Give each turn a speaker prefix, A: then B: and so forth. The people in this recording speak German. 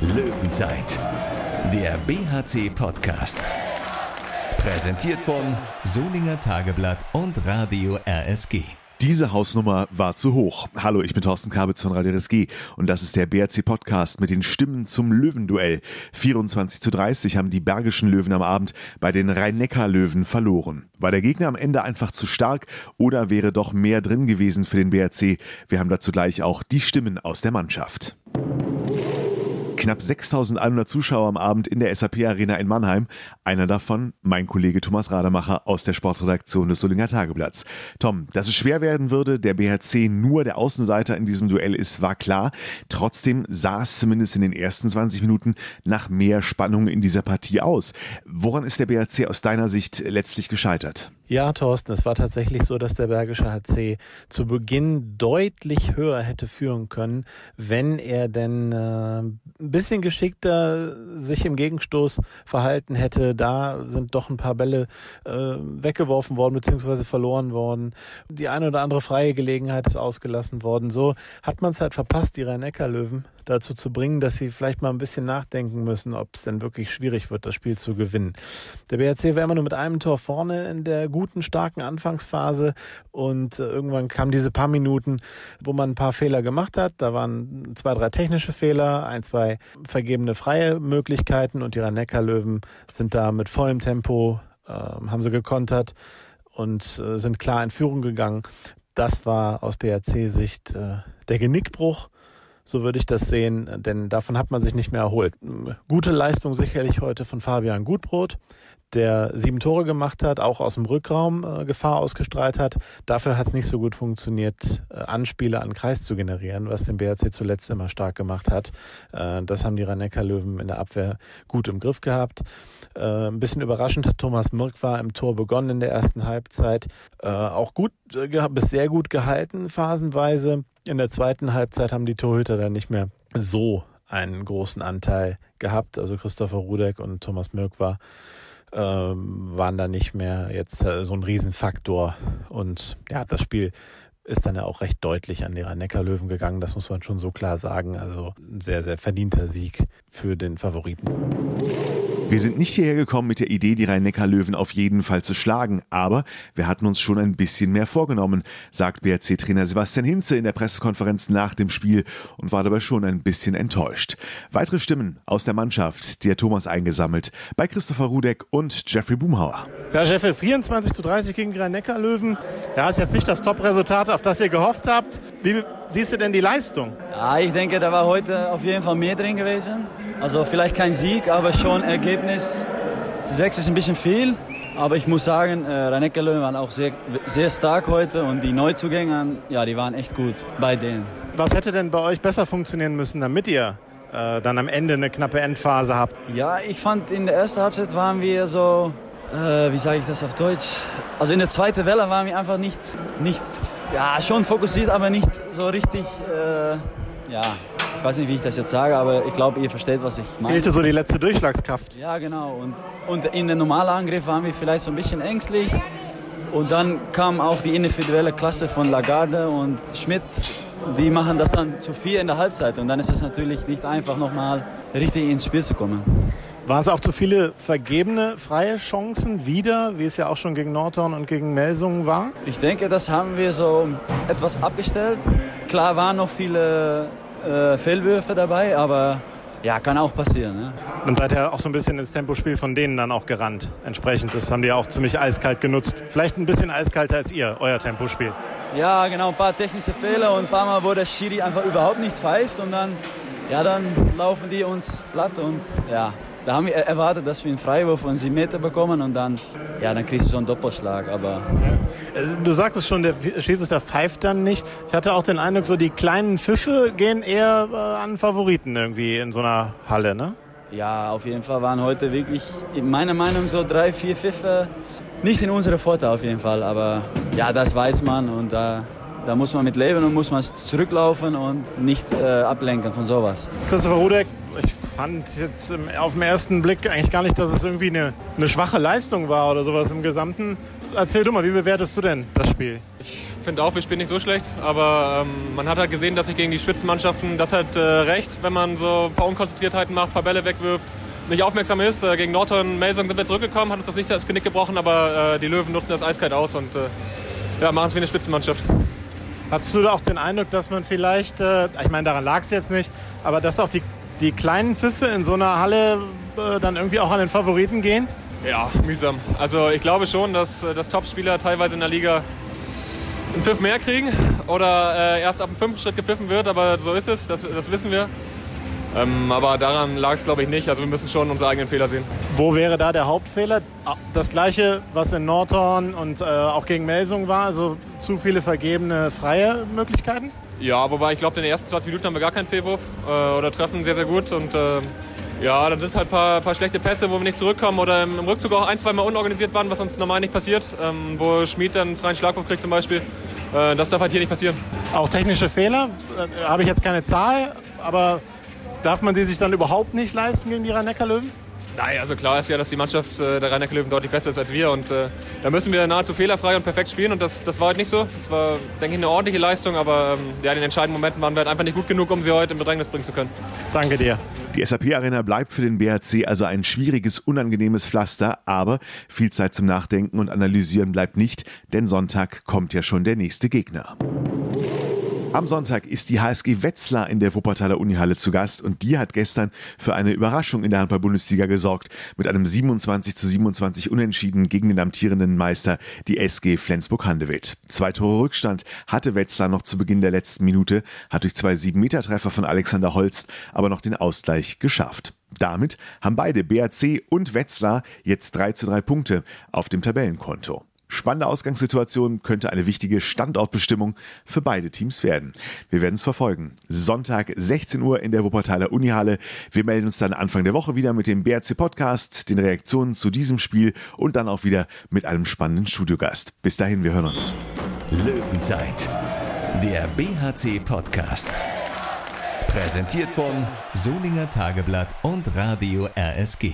A: Löwenzeit, der BHC-Podcast. Präsentiert von Solinger Tageblatt und Radio RSG.
B: Diese Hausnummer war zu hoch. Hallo, ich bin Thorsten Kabitz von Radio RSG und das ist der BRC Podcast mit den Stimmen zum Löwenduell. 24 zu 30 haben die Bergischen Löwen am Abend bei den Rhein-Neckar-Löwen verloren. War der Gegner am Ende einfach zu stark oder wäre doch mehr drin gewesen für den BRC? Wir haben dazu gleich auch die Stimmen aus der Mannschaft. Knapp 6100 Zuschauer am Abend in der SAP Arena in Mannheim. Einer davon mein Kollege Thomas Rademacher aus der Sportredaktion des Solinger Tageblatts. Tom, dass es schwer werden würde, der BHC nur der Außenseiter in diesem Duell ist, war klar. Trotzdem sah es zumindest in den ersten 20 Minuten nach mehr Spannung in dieser Partie aus. Woran ist der BHC aus deiner Sicht letztlich gescheitert?
C: Ja, Thorsten, es war tatsächlich so, dass der Bergische HC zu Beginn deutlich höher hätte führen können, wenn er denn äh, ein bisschen geschickter sich im Gegenstoß verhalten hätte. Da sind doch ein paar Bälle äh, weggeworfen worden bzw. verloren worden. Die eine oder andere freie Gelegenheit ist ausgelassen worden. So hat man es halt verpasst, die Rhein-Neckar-Löwen dazu zu bringen, dass sie vielleicht mal ein bisschen nachdenken müssen, ob es denn wirklich schwierig wird, das Spiel zu gewinnen. Der BRC war immer nur mit einem Tor vorne in der guten, starken Anfangsphase und äh, irgendwann kamen diese paar Minuten, wo man ein paar Fehler gemacht hat. Da waren zwei, drei technische Fehler, ein, zwei vergebene freie Möglichkeiten und die Rhein-Neckar-Löwen sind da mit vollem Tempo, äh, haben sie gekontert und äh, sind klar in Führung gegangen. Das war aus BRC-Sicht äh, der Genickbruch so würde ich das sehen, denn davon hat man sich nicht mehr erholt. Gute Leistung sicherlich heute von Fabian Gutbrot, der sieben Tore gemacht hat, auch aus dem Rückraum äh, Gefahr ausgestrahlt hat. Dafür hat es nicht so gut funktioniert, äh, Anspiele an Kreis zu generieren, was den BRC zuletzt immer stark gemacht hat. Äh, das haben die rhein löwen in der Abwehr gut im Griff gehabt. Äh, ein bisschen überraschend hat Thomas Mirk war im Tor begonnen in der ersten Halbzeit. Äh, auch gut, äh, bis sehr gut gehalten, phasenweise. In der zweiten Halbzeit haben die Torhüter dann nicht mehr so einen großen Anteil gehabt. Also Christopher Rudek und Thomas Mirk war, ähm, waren da nicht mehr jetzt äh, so ein Riesenfaktor. Und ja, das Spiel ist dann ja auch recht deutlich an die Rhein-Neckar-Löwen gegangen. Das muss man schon so klar sagen. Also ein sehr, sehr verdienter Sieg für den Favoriten.
B: Wir sind nicht hierher gekommen mit der Idee, die Rhein-Neckar-Löwen auf jeden Fall zu schlagen, aber wir hatten uns schon ein bisschen mehr vorgenommen, sagt BRC-Trainer Sebastian Hinze in der Pressekonferenz nach dem Spiel und war dabei schon ein bisschen enttäuscht. Weitere Stimmen aus der Mannschaft, die hat Thomas eingesammelt, bei Christopher Rudek und Jeffrey Boomhauer.
C: Ja, Jeffrey, 24 zu 30 gegen Rhein-Neckar-Löwen. Ja, ist jetzt nicht das Top-Resultat, auf das ihr gehofft habt. Wie siehst du denn die Leistung?
D: Ja, ich denke, da war heute auf jeden Fall mehr drin gewesen. Also vielleicht kein Sieg, aber schon Ergebnis. Sechs ist ein bisschen viel. Aber ich muss sagen, äh, löwen waren auch sehr, sehr stark heute und die Neuzugänge, ja, die waren echt gut bei denen.
C: Was hätte denn bei euch besser funktionieren müssen, damit ihr äh, dann am Ende eine knappe Endphase habt?
D: Ja, ich fand in der ersten Halbzeit waren wir so, äh, wie sage ich das auf Deutsch? Also in der zweiten Welle waren wir einfach nicht, nicht ja, schon fokussiert, aber nicht so richtig, äh, ja, ich weiß nicht, wie ich das jetzt sage, aber ich glaube, ihr versteht, was ich meine.
C: Fehlte so die letzte Durchschlagskraft.
D: Ja, genau. Und, und in den normalen Angriff waren wir vielleicht so ein bisschen ängstlich. Und dann kam auch die individuelle Klasse von Lagarde und Schmidt. Die machen das dann zu viel in der Halbzeit. Und dann ist es natürlich nicht einfach, nochmal richtig ins Spiel zu kommen.
C: Waren es auch zu viele vergebene freie Chancen wieder, wie es ja auch schon gegen Nordhorn und gegen Melsungen war?
D: Ich denke, das haben wir so etwas abgestellt. Klar waren noch viele äh, Fehlwürfe dabei, aber ja, kann auch passieren. Ne?
C: Dann seid ihr auch so ein bisschen ins Tempospiel von denen dann auch gerannt. Entsprechend, das haben die auch ziemlich eiskalt genutzt. Vielleicht ein bisschen eiskalter als ihr, euer Tempospiel.
D: Ja, genau, ein paar technische Fehler und ein paar Mal, wo der Schiri einfach überhaupt nicht pfeift und dann, ja, dann laufen die uns platt und ja, da haben wir erwartet, dass wir einen Freiwurf und sieben Meter bekommen und dann, ja, dann kriegst du so einen Doppelschlag. Aber
C: äh, Du sagst es schon, der Schiedsrichter pfeift dann nicht. Ich hatte auch den Eindruck, so die kleinen Pfiffe gehen eher äh, an Favoriten irgendwie in so einer Halle, ne?
D: Ja, auf jeden Fall waren heute wirklich, in meiner Meinung, so drei, vier Pfiffe nicht in unserer Vorteil auf jeden Fall. Aber ja, das weiß man und da, da muss man mit leben und muss man zurücklaufen und nicht äh, ablenken von sowas.
C: Christopher Rudek, ich fand jetzt auf den ersten Blick eigentlich gar nicht, dass es irgendwie eine, eine schwache Leistung war oder sowas im Gesamten. Erzähl du mal, wie bewertest du denn das Spiel?
E: Ich finde auch, wir spielen nicht so schlecht, aber ähm, man hat halt gesehen, dass sich gegen die Spitzenmannschaften das halt äh, recht, wenn man so ein paar Unkonzentriertheiten macht, ein paar Bälle wegwirft, nicht aufmerksam ist. Äh, gegen Norton Mason sind wir zurückgekommen, hat uns das nicht das Genick gebrochen, aber äh, die Löwen nutzen das eiskalt aus und äh, ja, machen es wie eine Spitzenmannschaft.
F: Hattest du auch den Eindruck, dass man vielleicht, äh, ich meine, daran lag es jetzt nicht, aber dass auch die, die kleinen Pfiffe in so einer Halle äh, dann irgendwie auch an den Favoriten gehen?
E: Ja, mühsam. Also ich glaube schon, dass, dass Topspieler teilweise in der Liga einen Pfiff mehr kriegen oder äh, erst ab dem fünften Schritt gepfiffen wird, aber so ist es, das, das wissen wir. Ähm, aber daran lag es, glaube ich, nicht. Also wir müssen schon unsere eigenen Fehler sehen.
F: Wo wäre da der Hauptfehler? Das gleiche, was in Nordhorn und äh, auch gegen Melsung war, also zu viele vergebene freie Möglichkeiten?
E: Ja, wobei ich glaube, in den ersten 20 Minuten haben wir gar keinen Fehlwurf äh, oder treffen sehr, sehr gut. Und äh, ja, dann sind es halt ein paar, paar, schlechte Pässe, wo wir nicht zurückkommen oder im, Rückzug auch ein, zwei Mal unorganisiert waren, was uns normal nicht passiert. Ähm, wo Schmid dann einen freien Schlagwurf kriegt zum Beispiel. Äh, das darf halt hier nicht passieren.
F: Auch technische Fehler? Äh, habe ich jetzt keine Zahl, aber Darf man die sich dann überhaupt nicht leisten gegen die Rhein-Neckar-Löwen?
E: Nein, also klar ist ja, dass die Mannschaft äh, der rhein löwen deutlich besser ist als wir. Und äh, da müssen wir nahezu fehlerfrei und perfekt spielen. Und das, das war halt nicht so. Das war, denke ich, eine ordentliche Leistung. Aber ähm, ja, in den entscheidenden Momenten waren wir halt einfach nicht gut genug, um sie heute in Bedrängnis bringen zu können.
F: Danke dir.
B: Die SAP-Arena bleibt für den BHC also ein schwieriges, unangenehmes Pflaster. Aber viel Zeit zum Nachdenken und Analysieren bleibt nicht. Denn Sonntag kommt ja schon der nächste Gegner. Am Sonntag ist die HSG Wetzlar in der Wuppertaler Unihalle zu Gast und die hat gestern für eine Überraschung in der Handball-Bundesliga gesorgt mit einem 27 zu 27 Unentschieden gegen den amtierenden Meister, die SG Flensburg-Handewitt. Zwei Tore Rückstand hatte Wetzlar noch zu Beginn der letzten Minute, hat durch zwei 7-Meter-Treffer von Alexander Holst aber noch den Ausgleich geschafft. Damit haben beide BAC und Wetzlar jetzt 3 zu 3 Punkte auf dem Tabellenkonto. Spannende Ausgangssituation könnte eine wichtige Standortbestimmung für beide Teams werden. Wir werden es verfolgen. Sonntag 16 Uhr in der Wuppertaler Unihalle. Wir melden uns dann Anfang der Woche wieder mit dem BRC Podcast, den Reaktionen zu diesem Spiel und dann auch wieder mit einem spannenden Studiogast. Bis dahin, wir hören uns.
A: Löwenzeit, der BHC Podcast. Präsentiert von Solinger Tageblatt und Radio RSG.